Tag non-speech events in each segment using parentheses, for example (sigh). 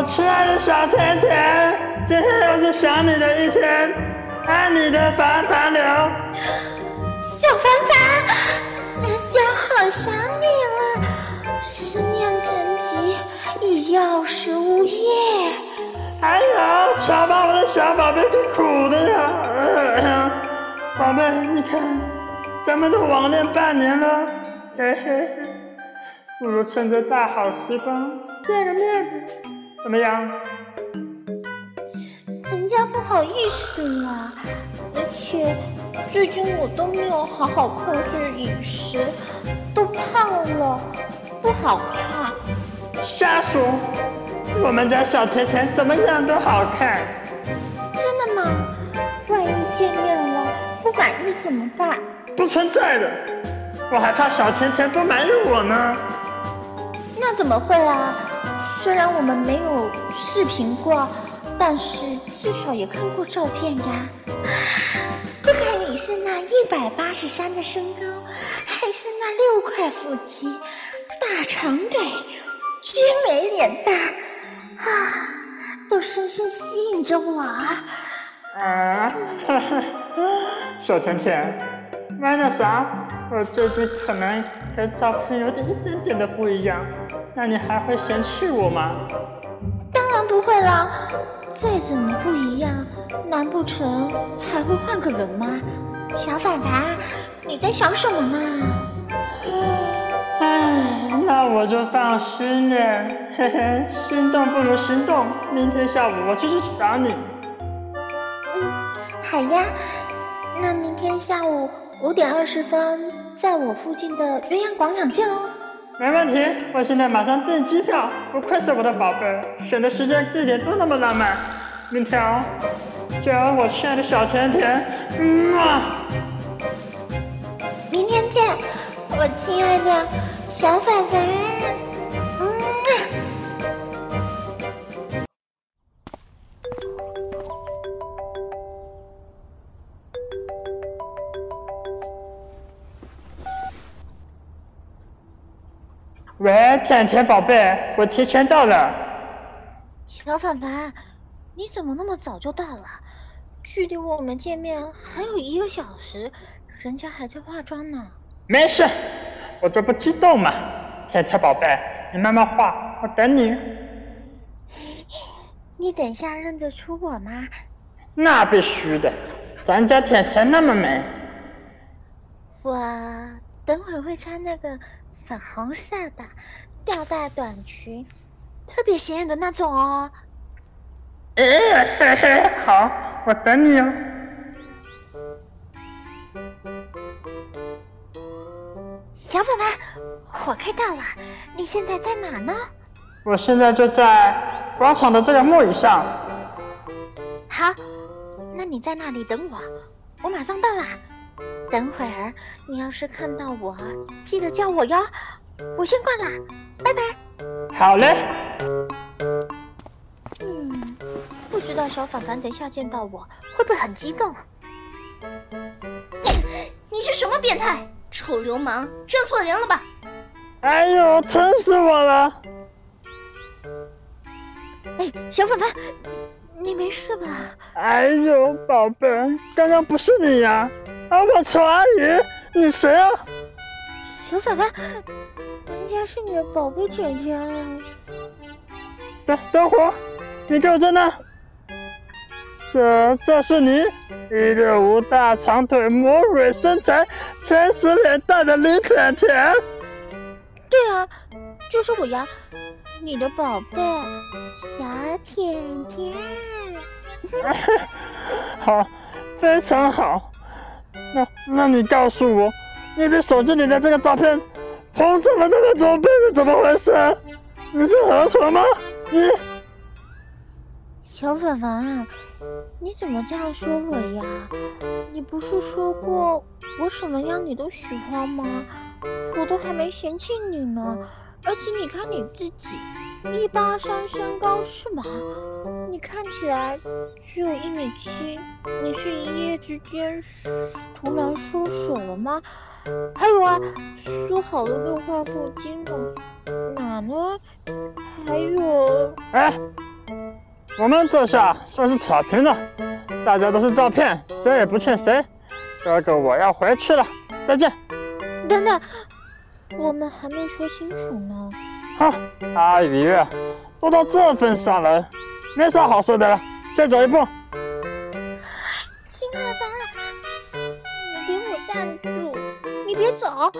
我亲爱的小甜甜，今天又是想你的一天，爱你的凡凡流。小凡凡，人家好想你了，思念成疾，已有时无夜。哎呀，瞧把我的小宝贝给苦的呀！(coughs) 宝贝，你看，咱们都网恋半年了，嘿嘿，不如趁着大好时光见个面，怎么样？人家不好意思嘛，而且最近我都没有好好控制饮食，都胖了，不好看。瞎说，我们家小甜甜怎么样都好看。真的吗？万一见面了不满意怎么办？不存在的，我还怕小甜甜不满意我呢。那怎么会啊？虽然我们没有视频过，但是至少也看过照片呀。不管你是那一百八十三的身高，还是那六块腹肌、大长腿、绝美脸蛋，啊，都深深吸引着我啊！啊，哈哈，小甜甜，那那啥，我最近可能和照片有点一点点的不一样，那你还会嫌弃我吗？当然不会啦，再怎么不一样，难不成还会换个人吗？小凡凡，你在想什么呢？唉，那我就放心了，嘿嘿，心动不如行动，明天下午我就去找你。嗯，好呀，那明天下午五点二十分，在我附近的鸳鸯广场见哦。没问题，我现在马上订机票。不愧是我的宝贝，选的时间地点都那么浪漫。明天哦，叫我亲爱的小甜甜，嗯啊。明天见，我亲爱的小粉粉，喂，甜甜宝贝，我提前到了。小凡凡，你怎么那么早就到了？距离我们见面还有一个小时，人家还在化妆呢。没事，我这不激动嘛。甜甜宝贝，你慢慢化，我等你。(laughs) 你等下认得出我吗？那必须的，咱家甜甜那么美。我等会会穿那个粉红色的吊带短裙，特别显眼的那种哦。好，我等你哦。小凡凡，我快到了，你现在在哪呢？我现在就在广场的这个木椅上。好，那你在那里等我，我马上到啦。等会儿你要是看到我，记得叫我哟。我先挂啦，拜拜。好嘞。嗯，不知道小凡凡等下见到我会不会很激动？你是什么变态？臭流氓，认错人了吧？哎呦，疼死我了！哎，小凡凡，你没事吧？哎呦，宝贝，刚刚不是你呀？啊，我曹阿姨，你谁啊？小凡凡，人家是你的宝贝甜甜啊！等等会儿，你给我在那。这这是你一六五大长腿魔鬼身材天使脸蛋的李甜甜？对啊，就是我呀，你的宝贝小甜甜。(laughs) 好，非常好。那那你告诉我，你的手机里的这个照片红成的那个左背是怎么回事？你是河豚吗？你小粉粉，你怎么这样说我呀？你不是说过我什么样你都喜欢吗？我都还没嫌弃你呢。而且你看你自己，一八三身高是吗？你看起来只有一米七，你是一夜之间突然缩水了吗？还有啊，说好的六块腹肌呢？哪呢？还有，哎，我们这下算是扯平了，大家都是照片，谁也不欠谁。哥哥，我要回去了，再见。等等，我们还没说清楚呢。好，阿姨，都到这份上了，没啥好说的了，先走一步。秦海凡，你给我站住！你别走！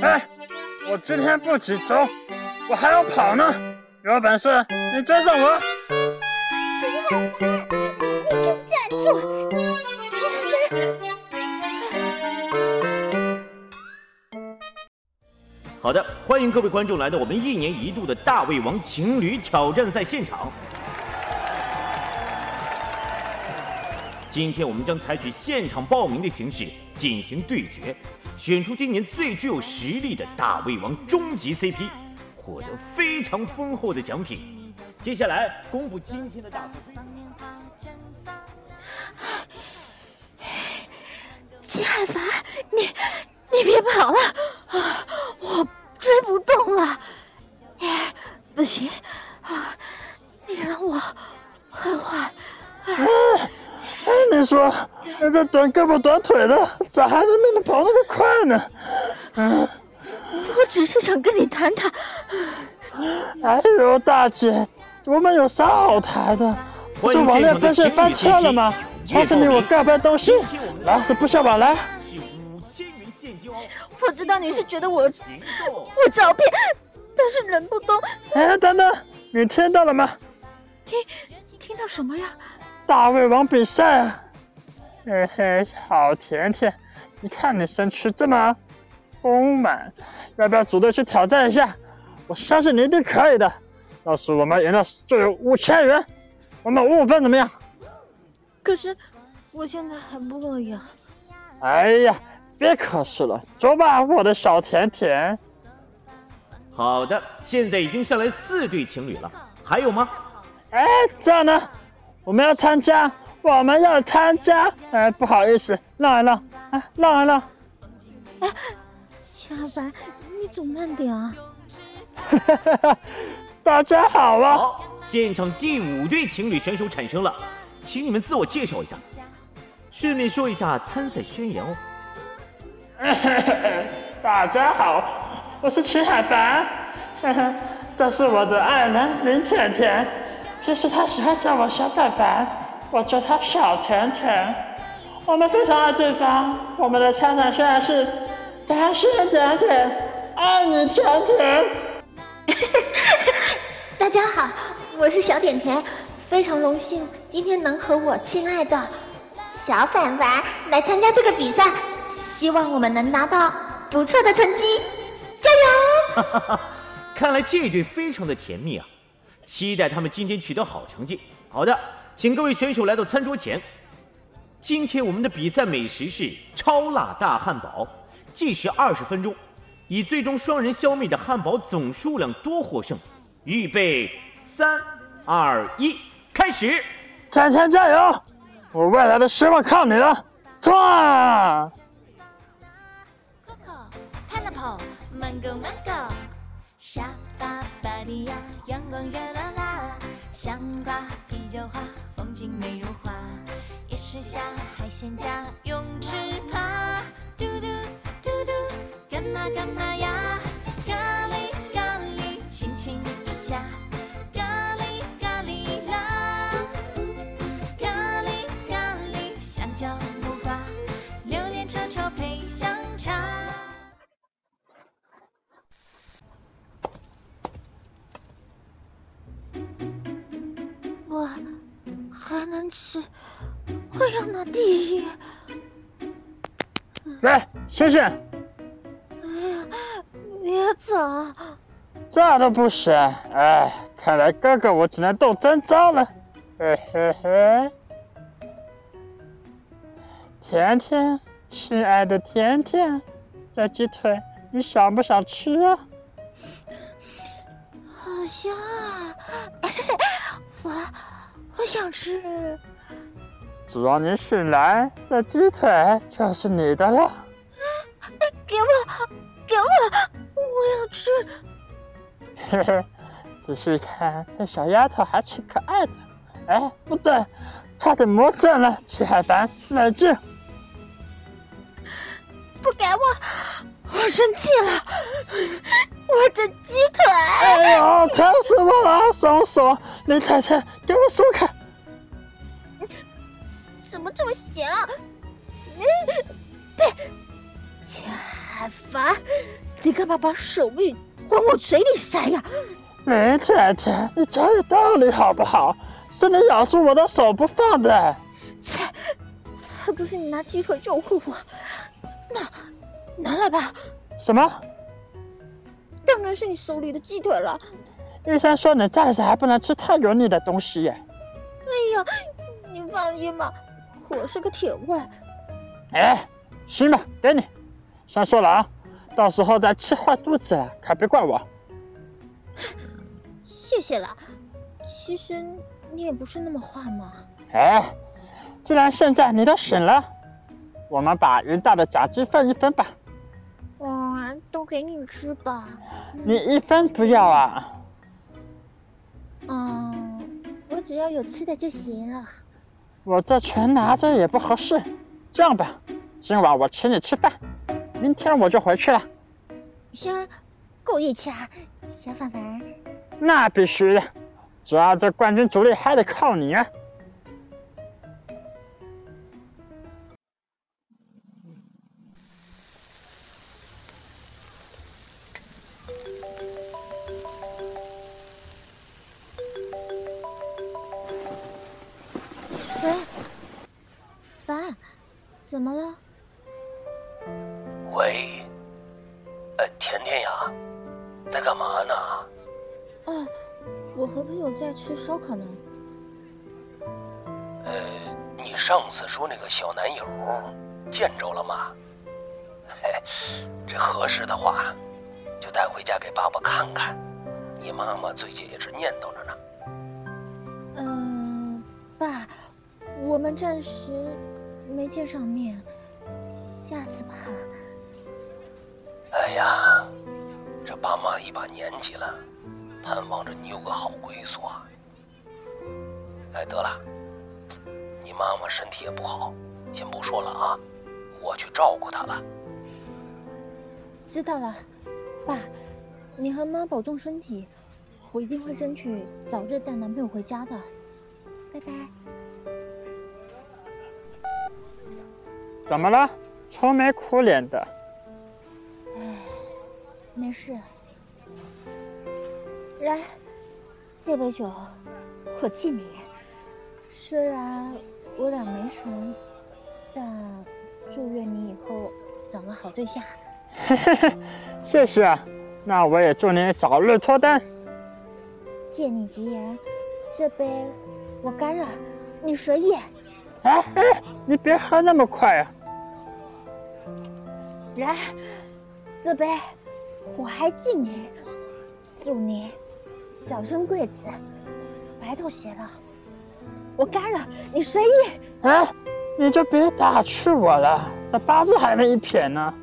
哎，我今天不急走，我还要跑呢。有本事你追上我！秦海凡，你给我站住！好的，欢迎各位观众来到我们一年一度的大胃王情侣挑战赛现场。今天我们将采取现场报名的形式进行对决，选出今年最具有实力的大胃王终极 CP，获得非常丰厚的奖品。接下来公布今天的大比秦海凡，你你别跑了！啊，我追不动了，哎，不行啊！你让我缓缓。哎，你说这短胳膊短腿的，咋还能那么跑那么快呢？嗯，我只是想跟你谈谈。哎呦，大姐，我们有啥好谈的？不是网恋奔现翻车了吗？告诉你我告白东西，老死不我知道你是觉得我我照片，但是人不多。哎，等等，你听到了吗？听，听到什么呀？大胃王比赛啊！嘿嘿，好甜甜，你看你身躯这么丰满，要不要组队去挑战一下？我相信你一定可以的。要是我们赢了，就有五千元。我们五五分怎么样？可是我现在很不乐意啊！哎呀！别可是了，走吧，我的小甜甜。好的，现在已经上来四对情侣了，还有吗？哎，这样呢？我们要参加，我们要参加。哎，不好意思，让一让，哎，让一让。哎，夏白，你走慢点啊。哈哈哈！大家好啊！好，现场第五对情侣选手产生了，请你们自我介绍一下，顺便说一下参赛宣言哦。(laughs) 大家好，我是秦海凡，(laughs) 这是我的爱人林甜甜，平时她喜欢叫我小凡凡，我叫她小甜甜。我们非常爱对方，我们的参赛宣言是：单身甜甜，爱你甜甜。(laughs) 大家好，我是小甜甜，非常荣幸今天能和我亲爱的小凡凡来参加这个比赛。希望我们能拿到不错的成绩，加油！(laughs) 看来这对非常的甜蜜啊，期待他们今天取得好成绩。好的，请各位选手来到餐桌前。今天我们的比赛美食是超辣大汉堡，计时二十分钟，以最终双人消灭的汉堡总数量多获胜。预备，三、二、一，开始！甜甜加油！我未来的希望靠你了，冲啊！Mango Mango，沙巴巴迪亚，阳光热辣辣，香瓜啤酒花，风景美如画，夜市下海鲜家，泳池趴，嘟嘟嘟嘟，干嘛干嘛呀？还能吃，我要拿第一！来，醒醒！哎呀，别走！这都不行，哎，看来哥哥我只能动真招了。嘿嘿嘿，甜甜，亲爱的甜甜，这鸡腿你想不想吃啊？好香啊！我。(laughs) 我想吃，只要你醒来，这鸡腿就是你的了。给我，给我，我要吃。嘿嘿，仔细看，这小丫头还挺可爱的。哎，不对，差点魔怔了，齐海凡，冷静。不给我，我生气了！我的鸡腿！哎呦，疼死我了！松手，林太太，给我松开！怎么这么咸啊？嗯，别！钱海凡，你干嘛把手臂往我嘴里塞呀？林太太，你讲点道理好不好？是你咬住我的手不放的。切，还不是你拿鸡腿诱惑我？拿，拿来吧。什么？当然是你手里的鸡腿了。医生说你暂时还不能吃太油腻的东西。哎呀，你放心吧，我是个铁胃。哎，行吧，给你。先说了啊，到时候再吃坏肚子了，可别怪我。谢谢了。其实你也不是那么坏嘛。哎，既然现在你都醒了。我们把人大的假鸡分一分吧。给你吃吧。你一分不要啊？嗯，我只要有吃的就行了。我这全拿着也不合适。这样吧，今晚我请你吃饭，明天我就回去了。行，够义气啊，小凡凡。那必须的，主要这冠军主力还得靠你啊。么了？喂，呃，甜甜呀，在干嘛呢？哦，我和朋友在吃烧烤呢。呃，你上次说那个小男友见着了吗？嘿，(laughs) 这合适的话，就带回家给爸爸看看。你妈妈最近也是念叨着呢。嗯，爸，我们暂时没见上面，下次吧。哎呀，这爸妈一把年纪了，盼望着你有个好归宿啊。哎，得了，你妈妈身体也不好，先不说了啊，我去照顾她了。知道了，爸，你和妈保重身体，我一定会争取早日带男朋友回家的。拜拜。怎么了？愁眉苦脸的。哎，没事。来，这杯酒我敬你。虽然我俩没成，但祝愿你以后找个好对象。嘿嘿嘿，谢谢。那我也祝你早日脱单。借你吉言，这杯我干了，你随意。哎哎，你别喝那么快啊！来，这杯我还敬你，祝你早生贵子，白头偕老。我干了，你随意。哎，你就别打趣我了，这八字还没一撇呢。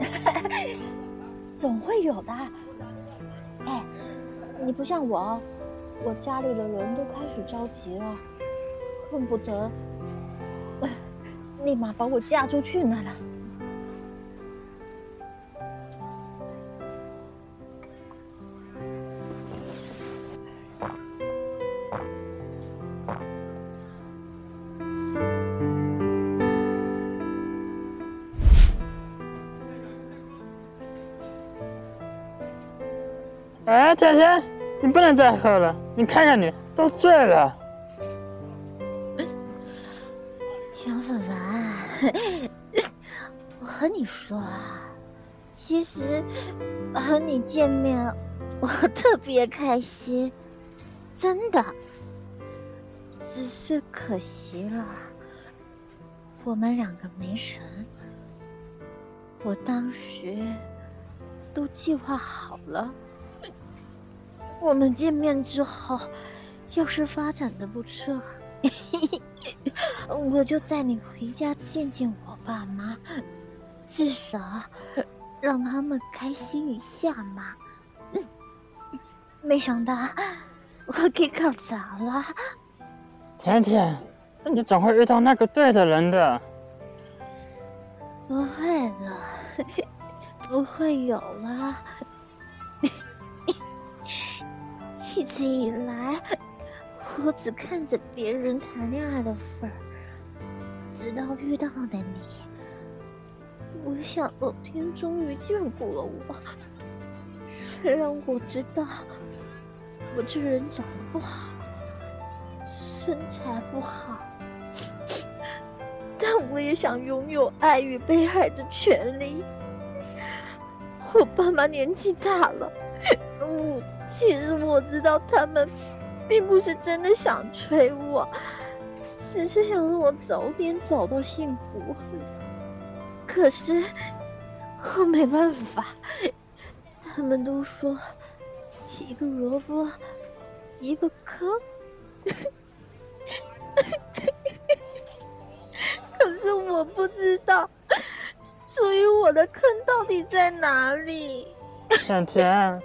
(laughs) 总会有的。哎，你不像我，我家里的人都开始着急了，恨不得立马把我嫁出去呢了。哎，甜甜，你不能再喝了，你看看你都醉了。说啊，其实和你见面我特别开心，真的。只是可惜了，我们两个没成。我当时都计划好了。我们见面之后，要是发展的不错，(laughs) 我就带你回家见见我爸妈，至少让他们开心一下嘛。没想到我给搞砸了。甜甜，你总会遇到那个对的人的。不会的，(laughs) 不会有了。(laughs) 一直以来，我只看着别人谈恋爱的份儿，直到遇到了你。我想老天终于眷顾了我。虽然我知道我这人长得不好，身材不好，但我也想拥有爱与被爱的权利。我爸妈年纪大了，我其实我知道他们并不是真的想催我，只是想让我早点找到幸福。可是我没办法，他们都说一个萝卜一个坑，(laughs) 可是我不知道，所以我的坑到底在哪里？甜甜，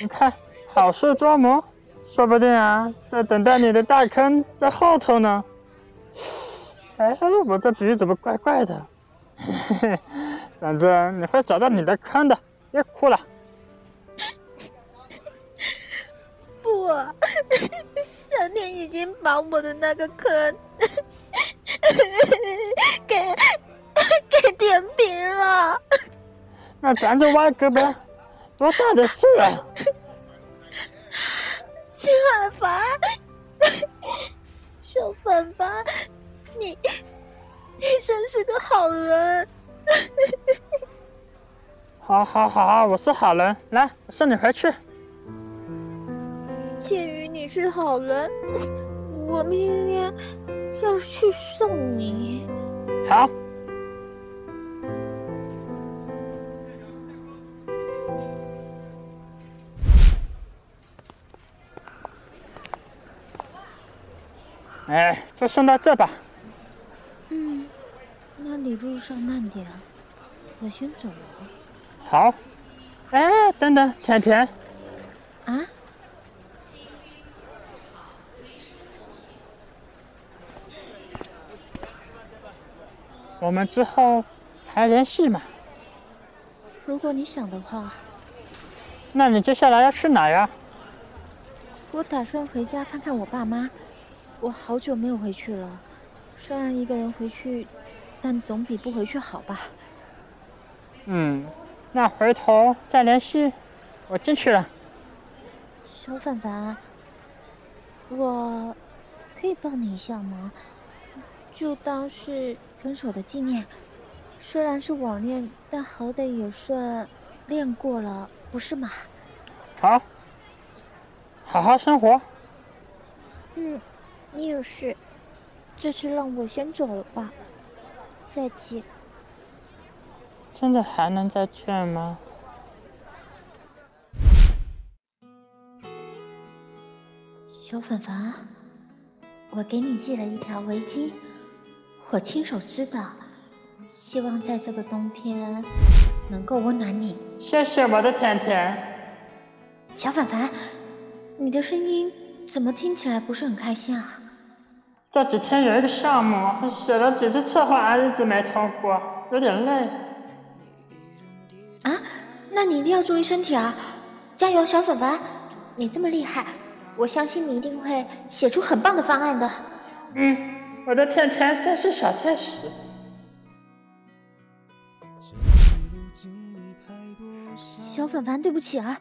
你看好事多磨，说不定啊，在等待你的大坑在后头呢。哎，我这比喻怎么怪怪的？(laughs) 嘿嘿，反正你会找到你的坑的，别哭了。不，上天已经把我的那个坑 (laughs) 给给填平了。那咱就挖个呗，多大的事啊！秦海凡，(laughs) 小凡凡，你你真是个好人。(laughs) 好，好，好，我是好人，来，我送你回去。鉴于你是好人，(laughs) 我明天要去送你。好。哎，就送到这吧。你路上慢点，我先走了。好。哎，等等，甜甜。啊？我们之后还联系吗？如果你想的话。那你接下来要去哪呀？我打算回家看看我爸妈。我好久没有回去了，虽然一个人回去，但总比不回去好吧。嗯，那回头再联系。我进去了。小凡凡，我可以抱你一下吗？就当是分手的纪念。虽然是网恋，但好歹也算练过了，不是吗？好，好好生活。嗯，你有事，这次让我先走了吧。再见。真的还能再见吗？小凡凡，我给你系了一条围巾，我亲手织的，希望在这个冬天能够温暖你。谢谢我的甜甜。小凡凡，你的声音怎么听起来不是很开心啊？这几天有一个项目，写了几次策划，一直没通过，有点累。啊？那你一定要注意身体啊！加油，小粉粉，你这么厉害。我相信你一定会写出很棒的方案的。嗯，我的甜甜真是小天使。小凡凡，对不起啊，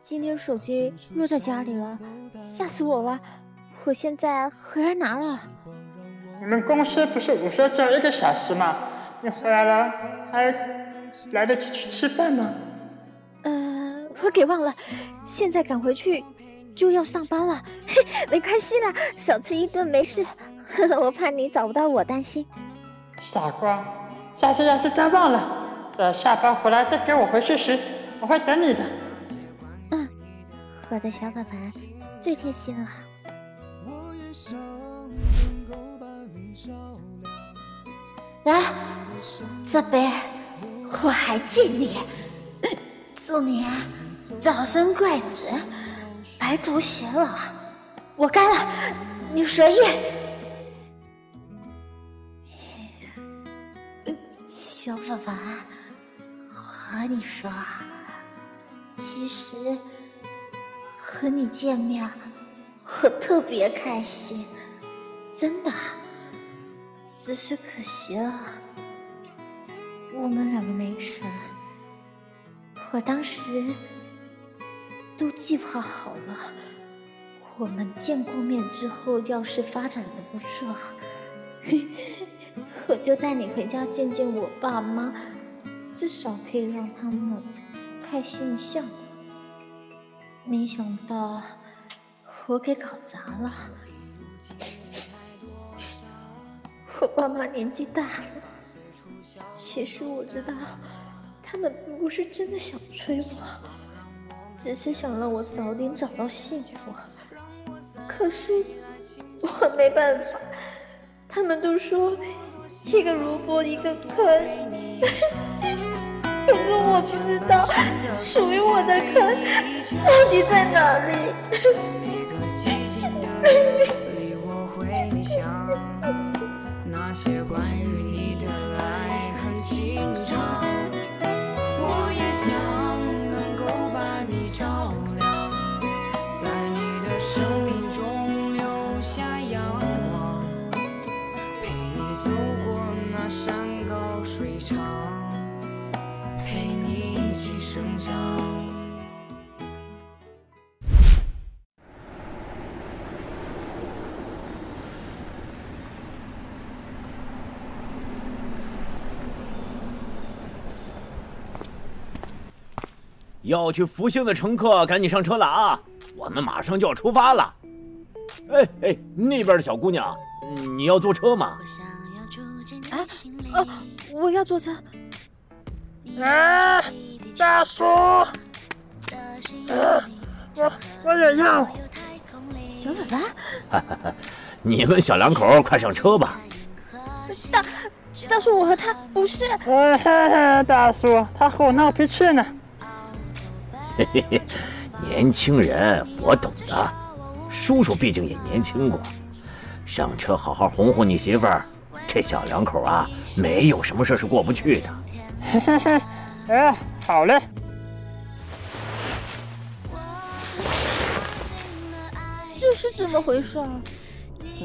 今天手机落在家里了，吓死我了。我现在回来拿了。你们公司不是午休只有一个小时吗？你回来了，还来得及去吃饭吗？呃，我给忘了，现在赶回去。就要上班了，嘿，没关系啦，少吃一顿没事。(laughs) 我怕你找不到我，担心。傻瓜，下次要是再忘了，等下班回来再给我回讯息，我会等你的。嗯，我的小凡凡最贴心了。想能够把你照亮来，这杯我还敬你，祝你早生贵子。白头偕老，我干了，你随意。小凡凡，和你说，其实和你见面，我特别开心，真的。只是可惜了，我们两个没成。我当时都计划好了，我们见过面之后，要是发展的不错，(laughs) 我就带你回家见见我爸妈，至少可以让他们开心一下。没想到我给搞砸了。我爸妈年纪大了，其实我知道，他们并不是真的想催我，只是想让我早点找到幸福。可是我没办法，他们都说一个萝卜一个坑，(laughs) 可是我不知道属于我的坑到底在哪里。Thank (laughs) you. 要去福星的乘客，赶紧上车了啊！我们马上就要出发了。哎哎，那边的小姑娘，你要坐车吗？啊哦，我要坐车。啊，大叔，我我也要。小粉粉，(laughs) 你们小两口快上车吧。大大叔，我和他不是。大叔，他和我闹脾气呢。嘿嘿嘿，年轻人我懂的，叔叔毕竟也年轻过。上车好好哄哄你媳妇儿，这小两口啊，没有什么事是过不去的。嘿嘿嘿，哎，好嘞。这是怎么回事啊？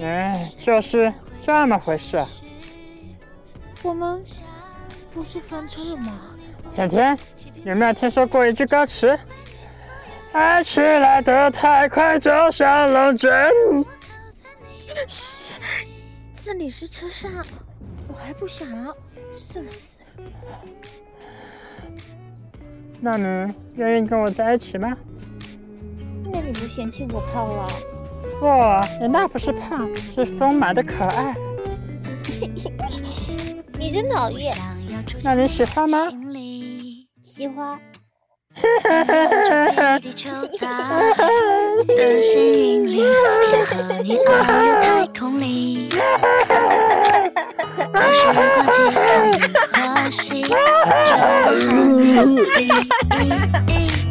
哎，就是这么回事。我们不是翻车了吗？甜甜，有没有听说过一句歌词？爱情来得太快，就像龙卷。嘘，这里是车上，我还不想社死。那你愿意跟我在一起吗？那你不嫌弃我胖了？不，你那不是胖，是丰满的可爱。(laughs) 你真讨厌。那你喜欢吗？喜欢。的吸引力，想和你遨游太空里。在时光机看银河系，就和你。(laughs) (laughs)